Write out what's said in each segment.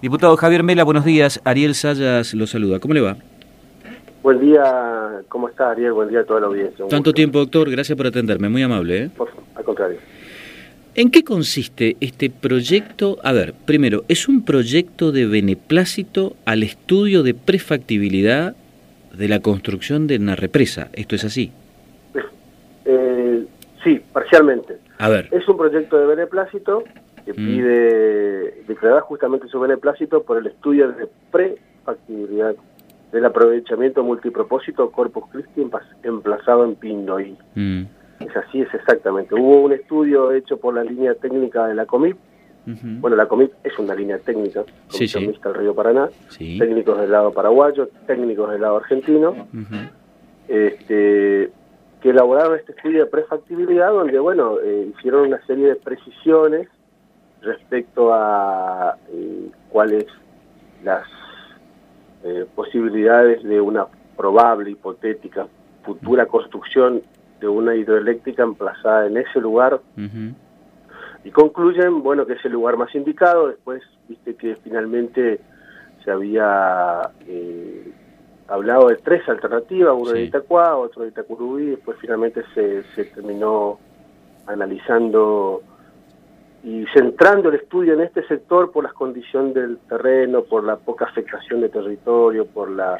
Diputado Javier Mela, buenos días. Ariel Sayas lo saluda. ¿Cómo le va? Buen día, ¿cómo está Ariel? Buen día a toda la audiencia. Un Tanto gusto. tiempo, doctor. Gracias por atenderme. Muy amable. ¿eh? Por favor, al contrario. ¿En qué consiste este proyecto? A ver, primero, ¿es un proyecto de beneplácito al estudio de prefactibilidad de la construcción de una represa? ¿Esto es así? Eh, sí, parcialmente. A ver. Es un proyecto de beneplácito que Mm. pide declarar justamente su beneplácito por el estudio de prefactibilidad del aprovechamiento multipropósito Corpus Christi emplazado en Pindoy. Mm, Es así, es exactamente. Hubo un estudio hecho por la línea técnica de la COMIP. Bueno, la COMIP es una línea técnica, Sí, sí. Del Río Paraná. Sí. técnicos del lado paraguayo, técnicos del lado argentino, este, que elaboraron este estudio de prefactibilidad donde, bueno, eh, hicieron una serie de precisiones respecto a eh, cuáles las eh, posibilidades de una probable, hipotética, futura construcción de una hidroeléctrica emplazada en ese lugar y concluyen, bueno, que es el lugar más indicado. Después, viste que finalmente se había eh, hablado de tres alternativas, uno de. Itacuá, otro de Itacurubí, después finalmente se, se terminó analizando y centrando el estudio en este sector por las condiciones del terreno, por la poca afectación de territorio, por la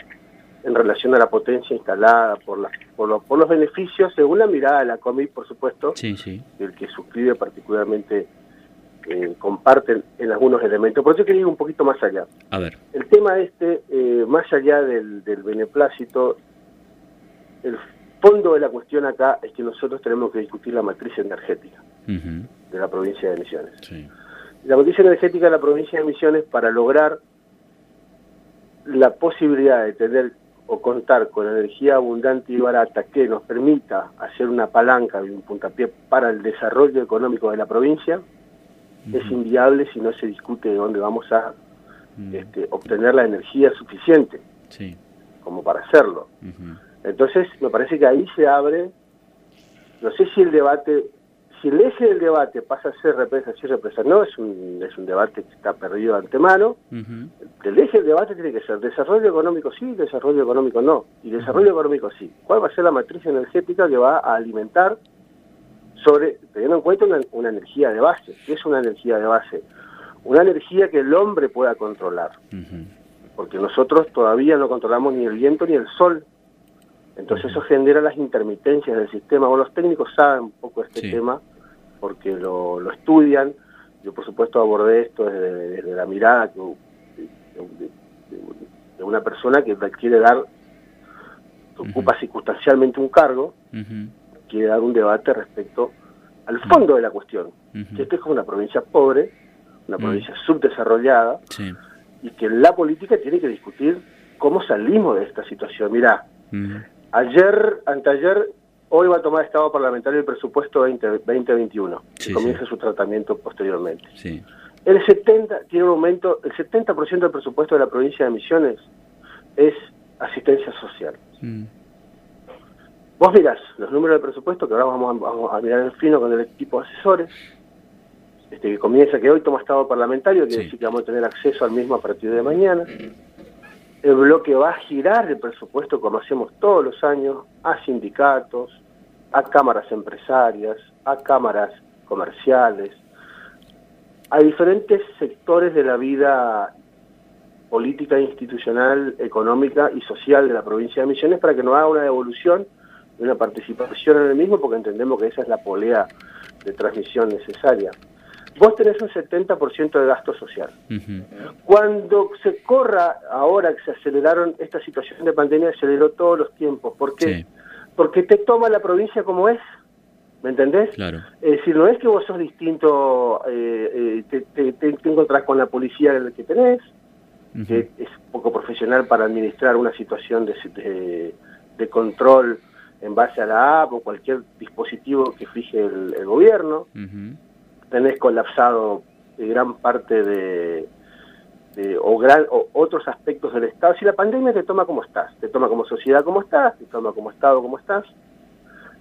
en relación a la potencia instalada, por, la, por, lo- por los beneficios, según la mirada de la COMIP, por supuesto, Sí, sí. el que suscribe particularmente eh, comparten en algunos elementos. Por eso quería ir un poquito más allá. A ver. El tema este, eh, más allá del, del beneplácito, el fondo de la cuestión acá es que nosotros tenemos que discutir la matriz energética de la provincia de Misiones. Sí. La matriz energética de la provincia de Misiones para lograr la posibilidad de tener o contar con energía abundante y barata que nos permita hacer una palanca y un puntapié para el desarrollo económico de la provincia es inviable si no se discute de dónde vamos a mm, este, obtener la energía suficiente Sí. como para hacerlo. Entonces, me parece que ahí se abre, no sé si el debate, si el eje del debate pasa a ser represa, sí represa, no, es un, es un debate que está perdido de antemano. ujú, El eje del debate tiene que ser desarrollo económico sí, desarrollo económico no, y desarrollo económico sí. ¿Cuál va a ser la matriz energética que va a alimentar sobre, teniendo en cuenta una, una energía de base? ¿Qué es una energía de base? Una energía que el hombre pueda controlar porque nosotros todavía no controlamos ni el viento ni el sol. Entonces eso genera las intermitencias del sistema. Bueno, los técnicos saben un poco este Sí. tema porque lo, lo estudian. Yo por supuesto abordé esto desde, desde la mirada que, de, de- de- de una persona que quiere dar, que ocupa circunstancialmente un cargo, quiere dar un debate respecto al fondo de la cuestión. Que esto es como una provincia pobre, una Mm. provincia subdesarrollada, Sí. y que la política tiene que discutir cómo salimos de esta situación. Mirá, ujú, ayer, anteayer, hoy va a tomar estado parlamentario el presupuesto 20, 2021, Sí, y comienza sí. su tratamiento posteriormente. Sí. El 70 tiene un aumento, el 70% del presupuesto de la provincia de Misiones es asistencia social. mm, Vos mirás los números del presupuesto, que ahora vamos a, vamos a mirar en fino con el equipo de asesores, este, que comienza, que hoy toma estado parlamentario, quiere Sí. decir que vamos a tener acceso al mismo a partir de mañana. El bloque va a girar el presupuesto como hacemos todos los años, a sindicatos, a cámaras empresarias, a cámaras comerciales, a diferentes sectores de la vida política, institucional, económica y social de la provincia de Misiones para que nos haga una devolución y una participación en el mismo, porque entendemos que esa es la polea de transmisión necesaria. Vos tenés un 70% de gasto social. Cuando se corra, ahora que se aceleraron esta situación de pandemia, aceleró todos los tiempos. ¿Por qué? Sí. Porque te toma la provincia como es. ¿Me entendés? Claro. Es decir, no es que vos sos distinto, eh, eh, te, te, te- te encontrás con la policía que tenés, que es poco profesional para administrar una situación de, de- de control en base a la app o cualquier dispositivo que fije el, el gobierno. Tenés colapsado gran parte de, de- o, gran, o otros aspectos del Estado. Si la pandemia te toma como estás, te toma como sociedad como estás, te toma como Estado como estás.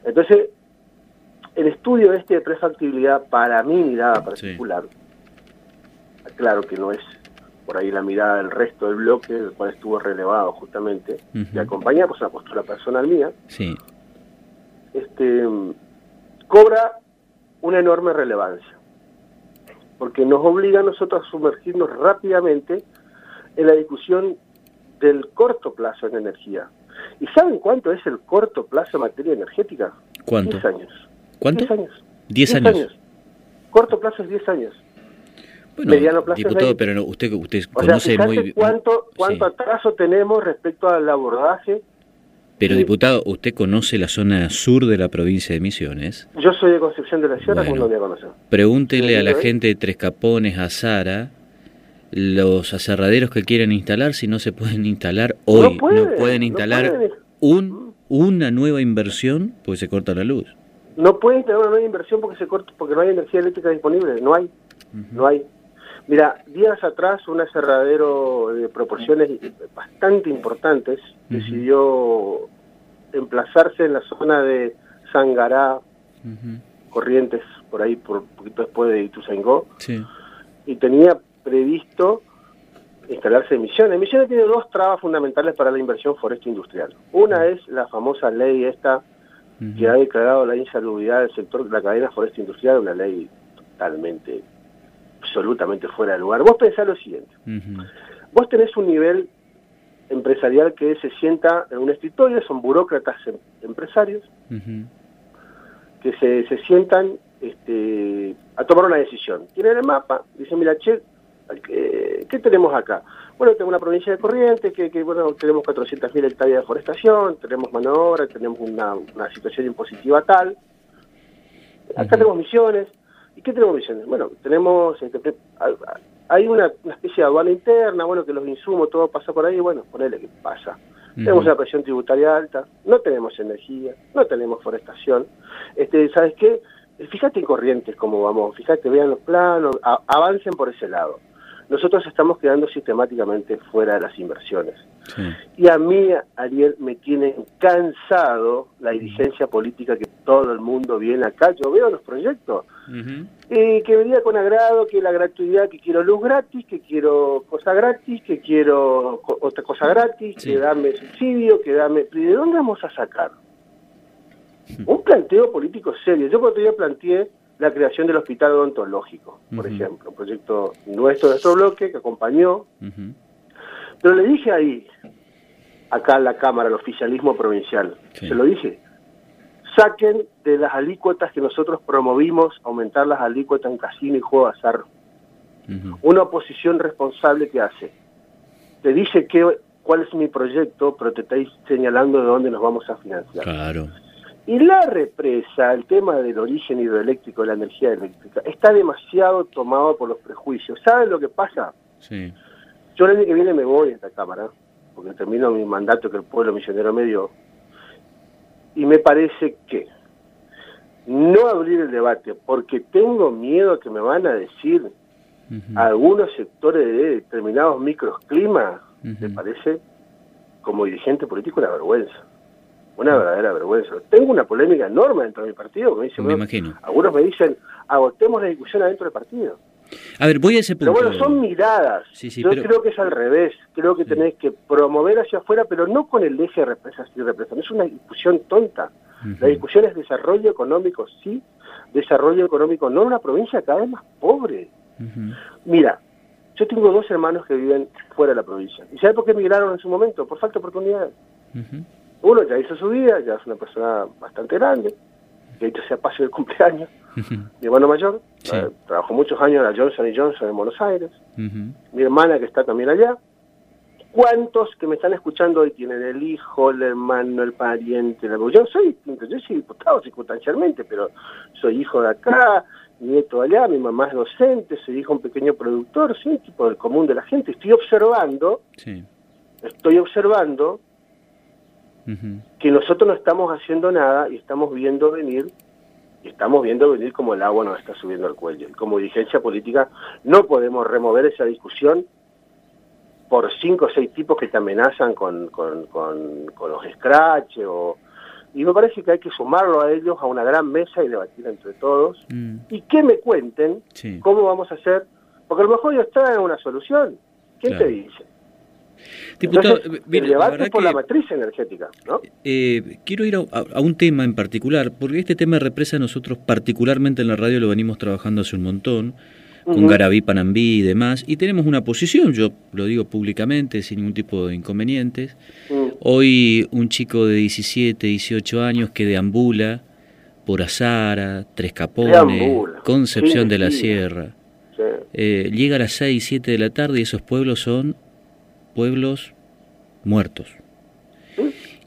Entonces, el estudio este de prefactibilidad, para mi mirada particular, claro que no es por ahí la mirada del resto del bloque, del cual estuvo relevado justamente, y acompañamos una postura personal mía, sí. este, cobra una enorme relevancia, porque nos obliga a nosotros a sumergirnos rápidamente en la discusión del corto plazo en energía. ¿Y saben cuánto es el corto plazo en materia energética? ¿Cuánto? 10 años. ¿Cuánto? 10 años. 10 años. Corto plazo es 10 años. Bueno, Mediano plazo diputado, es 20. pero no, usted, usted O sea, conoce fíjate muy bien. cuánto, cuánto Sí. atraso tenemos respecto al abordaje. Pero diputado, usted conoce la zona sur de la provincia de Misiones. Yo soy de Concepción de la Sierra, Bueno. ¿cómo no me conocen? Pregúntele a la gente de Tres Capones, a Sara, los aserraderos que quieren instalar, si no se pueden instalar hoy. No pueden, no instalar un, una nueva inversión porque se corta la luz. No pueden tener una nueva inversión porque se corta, porque no hay energía eléctrica disponible, no hay, no hay. Mira, días atrás un aserradero de proporciones bastante importantes decidió emplazarse en la zona de Sangará. Corrientes, por ahí, por un poquito después de Ituzaingó, Sí. y tenía previsto instalarse en Misiones. Misiones tiene dos trabas fundamentales para la inversión forestal industrial. Una es la famosa ley esta que ha declarado la insalubridad del sector de la cadena forestal industrial, una ley totalmente, absolutamente fuera de lugar. Vos pensás lo siguiente, vos tenés un nivel empresarial que se sienta en un escritorio, son burócratas em- empresarios, que se, se sientan este, a tomar una decisión. Tienen el mapa, dicen, mira, che, ¿qué, tenemos acá? Bueno, tenemos una provincia de Corrientes, que, que bueno, tenemos 400.000 hectáreas de forestación, tenemos mano de obra, tenemos una, una situación impositiva tal. Acá tenemos misiones. ¿Y qué tenemos misiones? Bueno, tenemos, este, hay una, una especie de aduana interna, bueno, que los insumos, todo pasa por ahí, bueno, ponele que pasa. Tenemos una presión tributaria alta, no tenemos energía, no tenemos forestación. Este, ¿Sabes qué? Fíjate en Corrientes cómo vamos, fíjate, vean los planos, a- avancen por ese lado. Nosotros estamos quedando sistemáticamente fuera de las inversiones. Sí. Y a mí, Ariel, me tiene cansado la dirigencia política que todo el mundo viene acá. Yo veo los proyectos Ujú. eh, que venía con agrado, que la gratuidad, que quiero luz gratis, que quiero cosa gratis, que quiero co- otra cosa gratis, Sí. que dame subsidio, que dame... ¿Y de dónde vamos a sacar? Un planteo político serio. Yo otro día planteé la creación del hospital odontológico, por ejemplo, un proyecto nuestro de nuestro bloque que acompañó, pero le dije ahí, acá en la Cámara, el oficialismo provincial, Sí. se lo dije, saquen de las alícuotas que nosotros promovimos aumentar las alícuotas en casino y juego de azar. Una oposición responsable que hace. Te dice que, cuál es mi proyecto, pero te está señalando de dónde nos vamos a financiar. Claro. Y la represa, el tema del origen hidroeléctrico de la energía eléctrica, está demasiado tomado por los prejuicios. ¿Saben lo que pasa? Sí. Yo el año que viene me voy a esta Cámara, porque termino mi mandato que el pueblo misionero me dio, y me parece que no abrir el debate, porque tengo miedo que me van a decir algunos sectores de determinados microclimas, me Ujú. parece, como dirigente político, una vergüenza. Una verdadera vergüenza. Tengo una polémica enorme dentro de mi partido, me dicen, Me bueno, imagino. algunos me dicen, agotemos la discusión adentro del partido. A ver, voy a ese Pero punto. bueno, son miradas. Sí, sí, Yo pero- creo que es al revés. Creo que tenés que promover hacia afuera, pero no con el eje de represas y represión. Es una discusión tonta. La discusión es desarrollo económico, sí. Desarrollo económico, no una provincia cada vez más pobre. Mira, yo tengo dos hermanos que viven fuera de la provincia. ¿Y sabes por qué emigraron en su momento? Por falta de oportunidades. Ujú. Uno ya hizo su vida, ya es una persona bastante grande, que hecho sea paso del cumpleaños. Mi hermano mayor Sí. eh, trabajó muchos años en la Johnson Johnson en Buenos Aires. Mi hermana que está también allá. ¿Cuántos que me están escuchando hoy tienen el hijo, el hermano, el pariente? la- Yo soy, yo soy diputado circunstancialmente, pero soy hijo de acá, nieto de allá, mi mamá es docente, soy hijo de un pequeño productor, soy un tipo del común de la gente. Estoy observando, Sí. estoy observando Que nosotros no estamos haciendo nada y estamos viendo venir, y estamos viendo venir como el agua nos está subiendo al cuello. Y como dirigencia política no podemos remover esa discusión por cinco o seis tipos que te amenazan con, con, con, con los scratch o... Y me parece que hay que sumarlo a ellos a una gran mesa y debatir entre todos. Mm. Y que me cuenten Sí. cómo vamos a hacer, porque a lo mejor ellos traen una solución. ¿Quién te dice? Diputado, el debate por la matriz energética, ¿no? Eh, quiero ir a, un tema en particular, porque este tema de represa nosotros particularmente en la radio lo venimos trabajando hace un montón, con Garabí, Panambí y demás, y tenemos una posición, yo lo digo públicamente, sin ningún tipo de inconvenientes. Mm. Hoy un chico de 17, 18 años que deambula por Azara, Tres Capones, Concepción de la Sierra, eh, llega a las 6, 7 de la tarde y esos pueblos son pueblos muertos.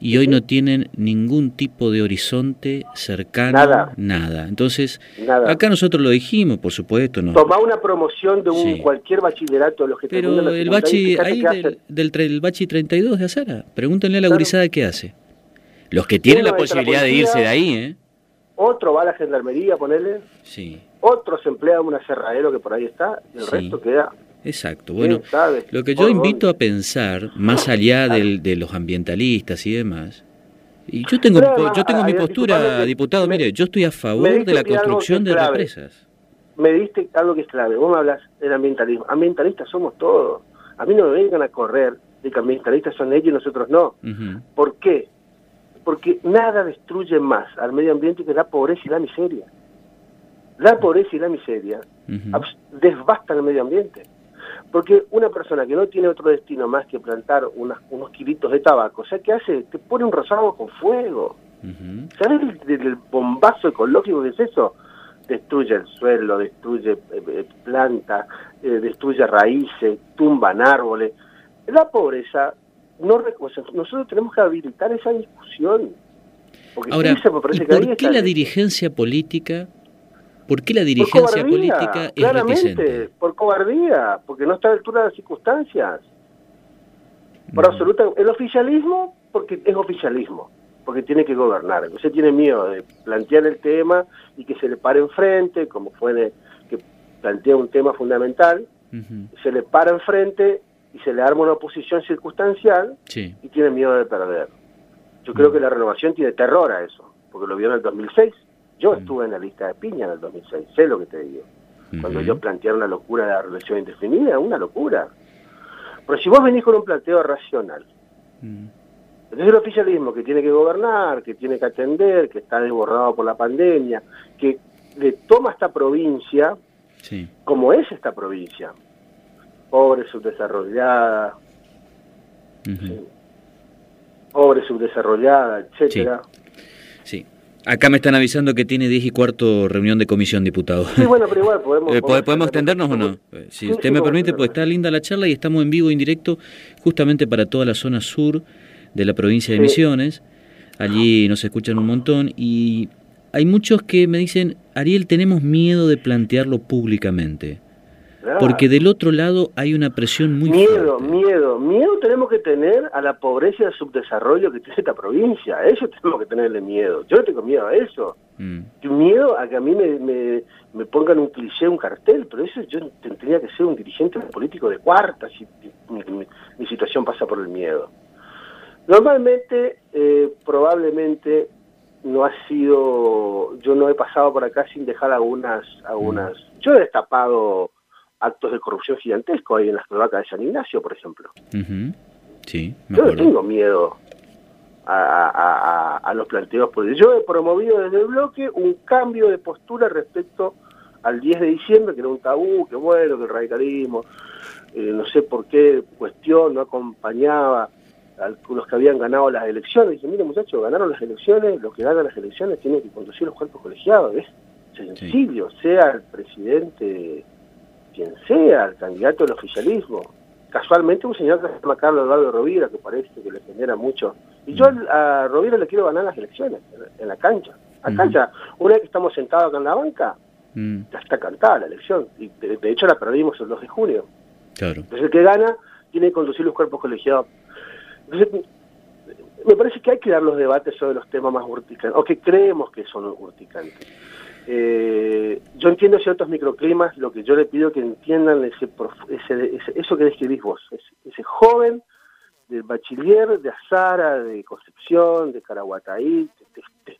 Y hoy no tienen ningún tipo de horizonte cercano, nada. Entonces, acá nosotros lo dijimos, por supuesto. No. Toma una promoción de un cualquier bachillerato de los que Pero el bachi, ahí del, del, bachi 32 de Azara, pregúntenle a la gurizada qué hace. Los que tienen la posibilidad de irse de ahí, ¿eh? Otro va a la gendarmería, ponerle. Sí. Otro se emplea en un aserradero que por ahí está, y el resto queda Exacto. Bueno, lo que yo invito a pensar, más allá del, de los ambientalistas y demás, y yo tengo, yo tengo mi postura, diputado, mire, yo estoy a favor de la construcción de represas. Me diste algo que es clave, vos me hablas del ambientalismo. Ambientalistas somos todos. A mí no me vengan a correr de que ambientalistas son ellos y nosotros no. ¿Por qué? Porque nada destruye más al medio ambiente que la pobreza y la miseria. La pobreza y la miseria desbastan el medio ambiente. Porque una persona que no tiene otro destino más que plantar unos kilitos de tabaco, o sea, ¿qué hace? Te pone un rosado con fuego. ¿Sabes el, bombazo ecológico que es eso? Destruye el suelo, destruye eh, eh, plantas, eh, destruye raíces, tumban árboles. La pobreza, no nosotros tenemos que habilitar esa discusión. Ahora, ¿por qué la dirigencia política ¿Por qué la dirigencia política es claramente, Por cobardía, porque no está a la altura de las circunstancias. Por absoluta, el oficialismo, porque es oficialismo, porque tiene que gobernar. Usted tiene miedo de plantear el tema y que se le pare enfrente, como fue de, que plantea un tema fundamental, se le para enfrente y se le arma una oposición circunstancial y tiene miedo de perder. Yo creo que la renovación tiene terror a eso, porque lo vio en el 2006 yo estuve en la lista de piña en el 2006, sé lo que te digo. Cuando yo planteé una locura de la relación indefinida, una locura. Pero si vos venís con un planteo racional, entonces el oficialismo que tiene que gobernar, que tiene que atender, que está desbordado por la pandemia, que le toma esta provincia como es esta provincia, pobre, subdesarrollada, pobre, subdesarrollada, etcétera. sí. Acá me están avisando que tiene 10 y cuarto reunión de comisión, diputado. Sí, bueno, pero igual podemos... Eh, ¿Podemos, extendernos o no? Eh, si usted me permite, pues está linda la charla y estamos en vivo e indirecto justamente para toda la zona sur de la provincia de Misiones. Allí nos escuchan un montón y hay muchos que me dicen, Ariel, tenemos miedo de plantearlo públicamente. Porque del otro lado hay una presión muy miedo, fuerte. Miedo, miedo tenemos que tener a la pobreza y al subdesarrollo que tiene esta provincia. A eso tenemos que tenerle miedo. Yo no tengo miedo a eso. Mm. Miedo a que a mí me, me, pongan un cliché, un cartel, pero eso yo tendría que ser un dirigente político de cuarta si mi, situación pasa por el miedo. Normalmente, eh, probablemente no ha sido, yo no he pasado por acá sin dejar algunas, algunas, mm. yo he destapado actos de corrupción gigantesco ahí en las cloacas de San Ignacio, por ejemplo. sí, Yo no tengo miedo a, los planteos porque Yo he promovido desde el bloque un cambio de postura respecto al 10 de diciembre, que era un tabú, que bueno, que el radicalismo, eh, no sé por qué cuestión, no acompañaba a los que habían ganado las elecciones. Dije, mire muchachos, ganaron las elecciones, los que ganan las elecciones tienen que conducir los cuerpos colegiados. Es sencillo, sea el presidente quien sea, el candidato del oficialismo. Casualmente un señor que se llama Carlos Eduardo Rovira, que parece que le genera mucho. Y yo mm. a Rovira le quiero ganar las elecciones, en la cancha. La cancha, una vez que estamos sentados acá en la banca, mm. ya está cantada la elección. Y de, hecho la perdimos el 2 de junio. Claro. Entonces el que gana tiene que conducir los cuerpos colegiados. Entonces, me parece que hay que dar los debates sobre los temas más urticantes, o que creemos que son urticantes. Eh, yo entiendo ciertos microclimas, lo que yo le pido que entiendan ese, eso que describís vos, ese, joven del bachiller, de Azara, de Concepción, de Caraguataí,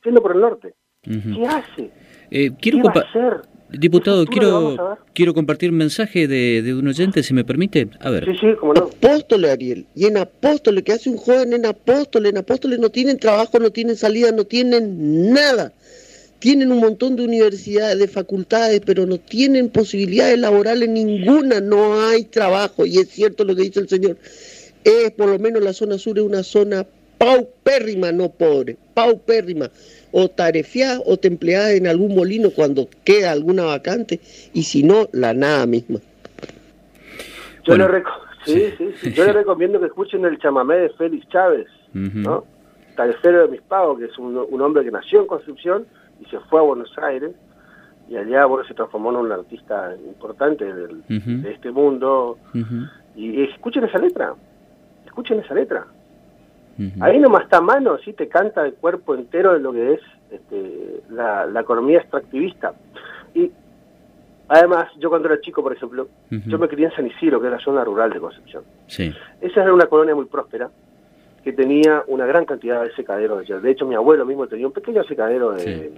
te, por el norte. ¿Qué hace? Eh, quiero ¿Qué va a hacer? Diputado, quiero, quiero compartir un mensaje de, de, un oyente, si me permite. A ver. Sí, sí, como no. Apóstoles, Ariel. Y en Apóstoles, ¿qué hace un joven en Apóstoles? En Apóstoles no tienen trabajo, no tienen salida, no tienen nada. Tienen un montón de universidades, de facultades, pero no tienen posibilidades laborales ninguna, no hay trabajo. Y es cierto lo que dice el señor. Es por lo menos la zona sur es una zona paupérrima, no pobre, paupérrima, o tarefiada o templeada en algún molino cuando queda alguna vacante, y si no, la nada misma. Yo, le, Yo le recomiendo que escuchen el chamamé de Félix Chávez, ¿no? Talefero de mis pagos, que es un, hombre que nació en Concepción y se fue a Buenos Aires, y allá bueno, se transformó en un artista importante de este mundo. y escuchen esa letra, escuchen esa letra. Ahí nomás está mano, sí te canta el cuerpo entero de lo que es este, la, economía extractivista. Y además, yo cuando era chico, por ejemplo, yo me crié en San Isidro, que es la zona rural de Concepción. Sí. Esa era una colonia muy próspera, que tenía una gran cantidad de secaderos. De hecho, mi abuelo mismo tenía un pequeño secadero de,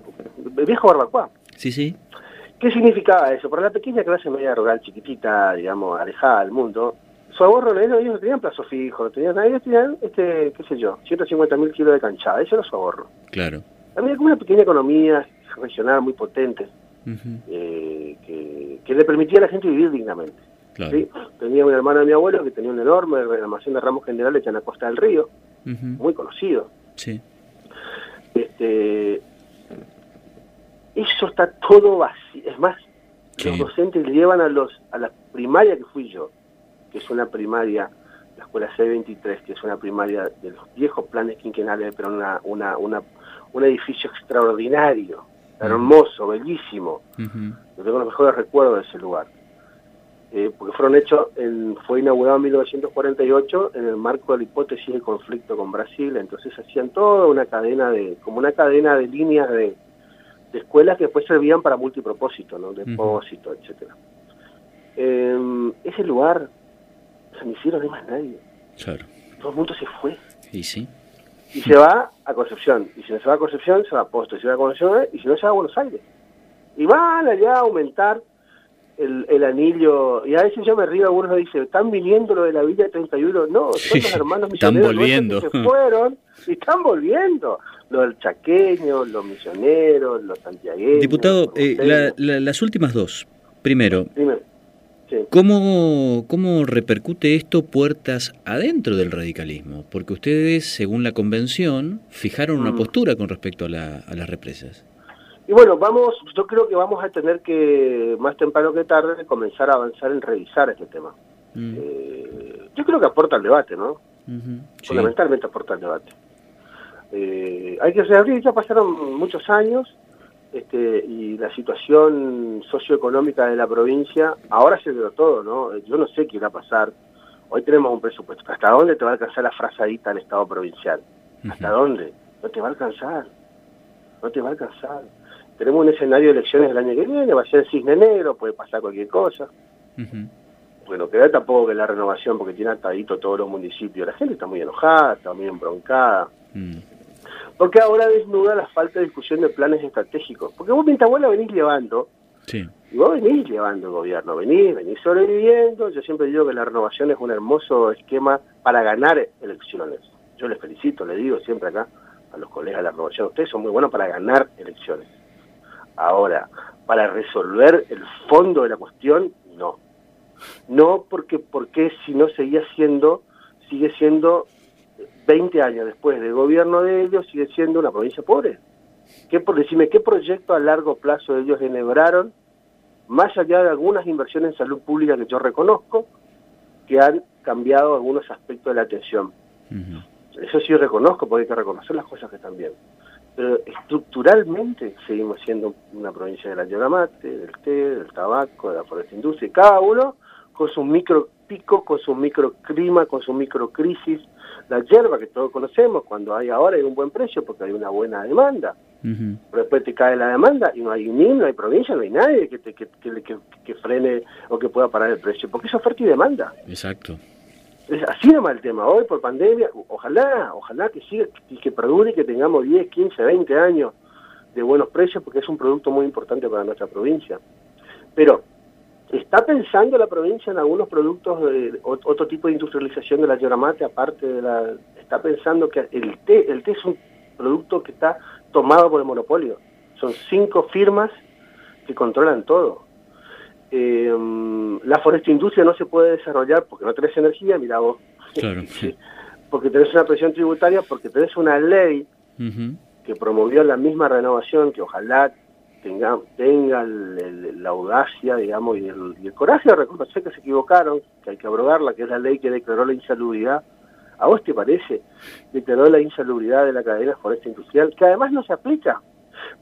viejo barbacoa. Sí, sí. ¿Qué significaba eso? Para la pequeña clase media rural, chiquitita, digamos, alejada del mundo, su ahorro, ellos no tenían plazo fijo, no tenían, ellos tenían, este, qué sé yo, 150 mil kilos de canchada, eso era su ahorro. Claro. También una pequeña economía regional muy potente, eh, que, que, le permitía a la gente vivir dignamente. Claro. Tenía un hermano de mi abuelo que tenía un enorme almacén de ramos generales en la costa del río, muy conocido. Sí. Este, eso está todo vacío. Es más, los docentes llevan a los a la primaria que fui yo, que es una primaria, la escuela C23, que es una primaria de los viejos planes quinquenales, pero una, una, una, un edificio extraordinario, hermoso, bellísimo. Yo tengo los mejores recuerdos de ese lugar. Eh, porque fueron hechos, en, fue inaugurado en 1948 en el marco de la hipótesis de conflicto con Brasil, entonces hacían toda una cadena de, como una cadena de líneas de, escuelas que después servían para multipropósito, ¿no? depósito, etcétera. Em, ese lugar San Isidro no hay más nadie. Claro. Todo el mundo se fue. Y sí. Y se va a Concepción. Y si no se va a Concepción, se va a Posto. Y si va a Concepción, y si no, se va a Buenos Aires. Y van allá a aumentar el, el anillo. Y a veces yo me río, algunos dicen, están viniendo lo de la Villa 31. No, son los hermanos misioneros están volviendo. que se fueron y están volviendo. Los chaqueños, los misioneros, los santiagueños. Diputado, eh, las últimas dos. Primero, ¿Cómo, ¿Cómo repercute esto puertas adentro del radicalismo? Porque ustedes, según la convención, fijaron una mm. postura con respecto a, las represas. Y bueno, vamos, yo creo que vamos a tener que, más temprano que tarde, comenzar a avanzar en revisar este tema. Mm. Eh, yo creo que aporta al debate, ¿no? Fundamentalmente aporta al debate. Eh, hay que reabrir, ya pasaron muchos años, este, y la situación socioeconómica de la provincia, ahora se dio todo, ¿no? Yo no sé qué va a pasar. Hoy tenemos un presupuesto. ¿Hasta dónde te va a alcanzar la frazadita al Estado provincial? ¿Hasta dónde? No te va a alcanzar. No te va a alcanzar. Tenemos un escenario de elecciones el año que viene, va a ser cisne negro, puede pasar cualquier cosa. Bueno, queda tampoco que la renovación, porque tiene atadito todos los municipios. La gente está muy enojada, está muy embroncada. Mm. Porque ahora desnuda la falta de discusión de planes estratégicos. Porque vos mientras vos la venís llevando, sí. y vos venís llevando el gobierno, venís, venís sobreviviendo. Yo siempre digo que la renovación es un hermoso esquema para ganar elecciones. Yo les felicito, les digo siempre acá a los colegas de la renovación, ustedes son muy buenos para ganar elecciones. Ahora, para resolver el fondo de la cuestión, no. No porque, porque si no seguía siendo, sigue siendo 20 años después del gobierno de ellos, sigue siendo una provincia pobre. ¿Qué, por decirme, ¿qué proyecto a largo plazo ellos enhebraron, más allá de algunas inversiones en salud pública que yo reconozco, que han cambiado algunos aspectos de la atención? Eso sí reconozco, porque hay que reconocer las cosas que están bien. Pero estructuralmente seguimos siendo una provincia de la yogamate, del té, del tabaco, de la foresta industria, cada uno con su micro pico, con su microclima, con su microcrisis, la hierba que todos conocemos, cuando hay ahora hay un buen precio porque hay una buena demanda. Pero después te cae la demanda y no hay ni no hay provincia, no hay nadie que, te, que, que, frene o que pueda parar el precio, porque es oferta y demanda. Exacto. Es así nomás el tema. Hoy por pandemia, ojalá, ojalá que siga y que perdure y que tengamos 10, 15, 20 años de buenos precios, porque es un producto muy importante para nuestra provincia. Pero, ¿está pensando la provincia en algunos productos, de, otro tipo de industrialización de la yerba mate, aparte de la... ¿Está pensando que el té, el té es un producto que está tomado por el monopolio? Son cinco firmas que controlan todo. Eh, la foresta industria no se puede desarrollar porque no tenés energía, mira vos. Claro, porque tenés una presión tributaria, porque tenés una ley que promovió la misma renovación, que ojalá tenga, tenga la audacia, digamos, y el, coraje de reconocer que se equivocaron, que hay que abrogarla, que es la ley que declaró la insalubridad. ¿A vos te parece? Declaró la insalubridad de la cadena forestal industrial, que además no se aplica.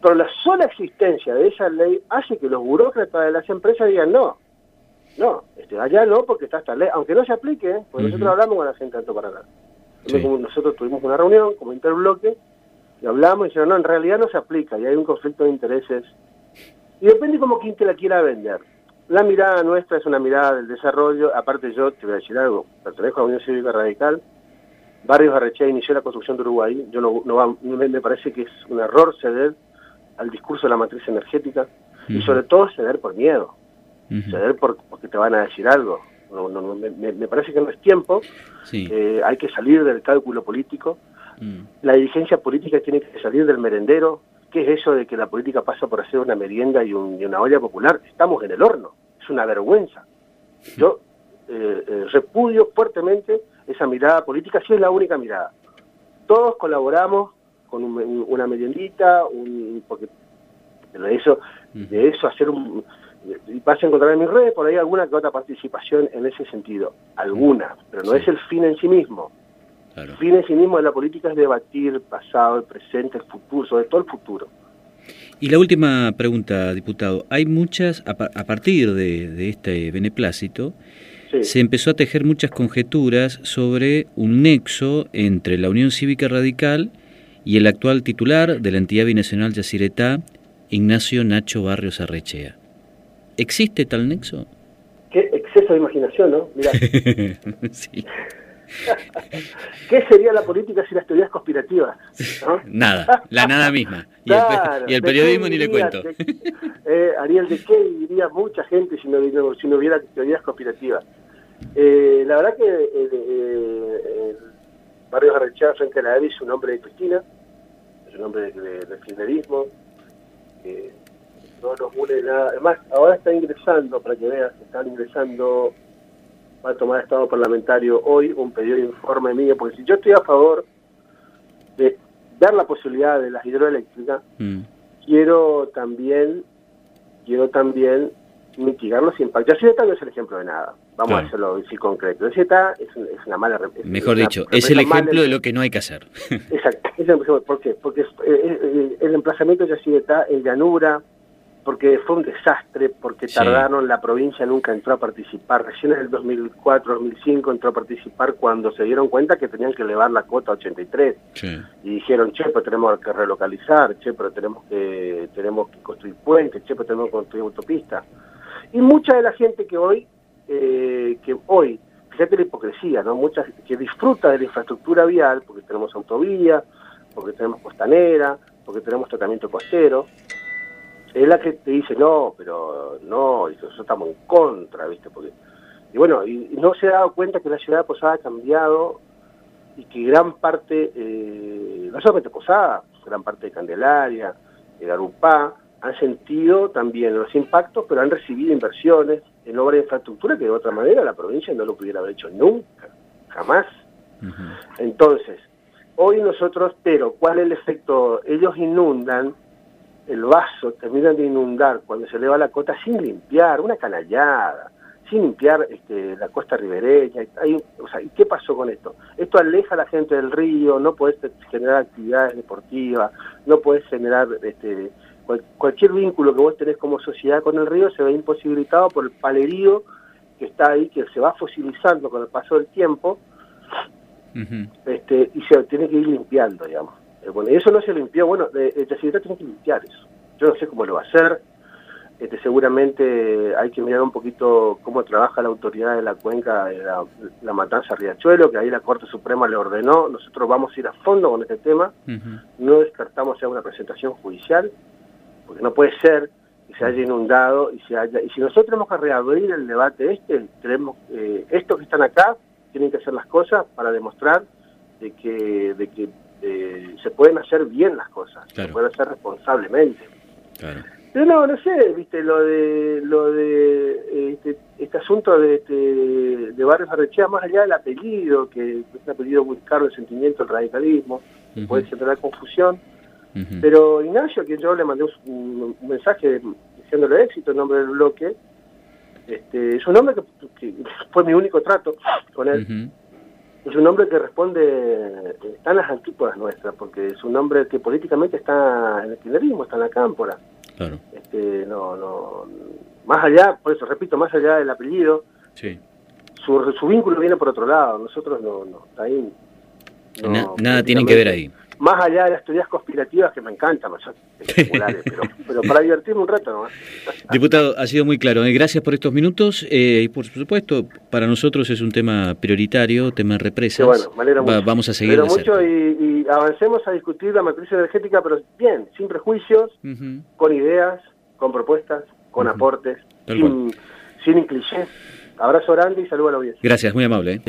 Pero la sola existencia de esa ley hace que los burócratas de las empresas digan no. No, este, allá no, porque está esta ley, aunque no se aplique, porque nosotros hablamos con la gente de Alto Paraná. Nosotros tuvimos una reunión como interbloque y hablamos y dijeron, no, en realidad no se aplica y hay un conflicto de intereses. Y depende cómo quien te la quiera vender. La mirada nuestra es una mirada del desarrollo, aparte yo te voy a decir algo, pertenezco a la Unión Cívica Radical, Barrios Arrechea inició la construcción de Uruguay, yo no, no me parece que es un error ceder al discurso de la matriz energética y sobre todo ceder por miedo, ceder por, porque te van a decir algo. No, no, me, me, parece que no es tiempo, eh, hay que salir del cálculo político, mm. la dirigencia política tiene que salir del merendero, ¿qué es eso de que la política pasa por hacer una merienda y, una olla popular? Estamos en el horno, es una vergüenza. Yo eh, eh, repudio fuertemente esa mirada política, si es la única mirada. Todos colaboramos con una meriendita, un, porque de eso, de eso hacer un... Y vas a encontrar en mis redes por ahí alguna que otra participación en ese sentido, alguna, pero no es el fin en sí mismo. El fin en sí mismo de la política es debatir el pasado, el presente, el futuro, sobre todo el futuro. Y la última pregunta, diputado. Hay muchas, a, partir de, este beneplácito, se empezó a tejer muchas conjeturas sobre un nexo entre la Unión Cívica Radical y el actual titular de la entidad binacional Yacyretá, Ignacio Nacho Barrios Arrechea. ¿Existe tal nexo? Qué exceso de imaginación, ¿no? Mirá. sí. ¿Qué sería la política sin las teorías conspirativas? Nada, la nada misma. Y, el, periodismo ni le cuento. eh, Ariel, ¿de qué diría mucha gente si no, si no hubiera teorías conspirativas? Eh, la verdad que eh, eh, Barrios Arrechea frente a la EVI es un hombre de Cristina, es un hombre del de, kirchnerismo, no nos une nada. Además, ahora está ingresando, para que veas, están ingresando, va a tomar estado parlamentario hoy un pedido de informe mío, porque si yo estoy a favor de dar la posibilidad de las hidroeléctricas, mm. quiero también, quiero también mitigar los impactos. Ya no es el ejemplo de nada. Vamos a hacerlo así concreto. El Z es, una mala... Mejor dicho, es el ejemplo de lo que no hay que hacer. Exacto. ¿Por qué? Porque el emplazamiento de está en llanura, porque fue un desastre, porque tardaron, la provincia nunca entró a participar, recién en el 2004, 2005 entró a participar cuando se dieron cuenta que tenían que elevar la cuota a 83 y dijeron, che, pero tenemos que relocalizar, che, pero tenemos que, tenemos que construir puentes, che, pero tenemos que construir autopistas. Y mucha de la gente que hoy, eh, que hoy, fíjate la hipocresía, ¿no? Mucha gente que disfruta de la infraestructura vial, porque tenemos autovía, porque tenemos costanera, porque tenemos tratamiento costero, es la que te dice, no, pero no, y nosotros estamos en contra, ¿viste? Porque, y bueno, no se ha dado cuenta que la ciudad de Posada ha cambiado y que gran parte, eh, no solamente Posada, gran parte de Candelaria, de Garupá, han sentido también los impactos, pero han recibido inversiones en obra de infraestructura que de otra manera la provincia no lo pudiera haber hecho nunca, jamás. Entonces, hoy nosotros, pero ¿cuál es el efecto? Ellos inundan el vaso, terminan de inundar cuando se eleva la cota sin limpiar, una canallada, sin limpiar este, la costa ribereña. Hay, o sea, ¿Y qué pasó con esto? Esto aleja a la gente del río, no puedes generar actividades deportivas, no puedes generar este, cualquier vínculo que vos tenés como sociedad con el río se ve imposibilitado por el palerío que está ahí, que se va fosilizando con el paso del tiempo, este, y se tiene que ir limpiando, digamos. Eh, bueno, y eso no se limpió, bueno, la ciudad tiene que limpiar eso. Yo no sé cómo lo va a hacer, este, seguramente hay que mirar un poquito cómo trabaja la autoridad de la cuenca de la, matanza Riachuelo, que ahí la Corte Suprema le ordenó, nosotros vamos a ir a fondo con este tema, no descartamos ya una presentación judicial, porque no puede ser que se haya inundado y se haya y si nosotros tenemos que reabrir el debate este tenemos eh, estos que están acá tienen que hacer las cosas para demostrar de que de que eh, se pueden hacer bien las cosas se pueden hacer responsablemente. Pero no no sé viste lo de lo de este, este asunto de este, de Barrio Arrechea más allá del apellido que es un apellido muy caro el sentimiento el radicalismo puede generar confusión pero Ignacio, a quien yo le mandé un, mensaje diciéndole éxito en nombre del bloque, este, es un hombre que, fue mi único trato con él. Es un hombre que responde, está en las antípodas nuestras, porque es un hombre que políticamente está en el kirchnerismo, está en la cámpora. Claro. Este, no, no, más allá, por eso repito, más allá del apellido, sí. su, su vínculo viene por otro lado, nosotros no, no, ahí. nada tienen que ver ahí más allá de las teorías conspirativas que me encantan, pero, pero, para divertirme un rato nomás. Diputado, ha sido muy claro. ¿eh? Gracias por estos minutos eh, y por supuesto, para nosotros es un tema prioritario, tema de represas. bueno, vamos a seguir. mucho y, avancemos a discutir la matriz energética, pero bien, sin prejuicios, con ideas, con propuestas, con aportes, sin, sin clichés. Abrazo grande y saludo a la audiencia. Gracias, muy amable. ¿eh?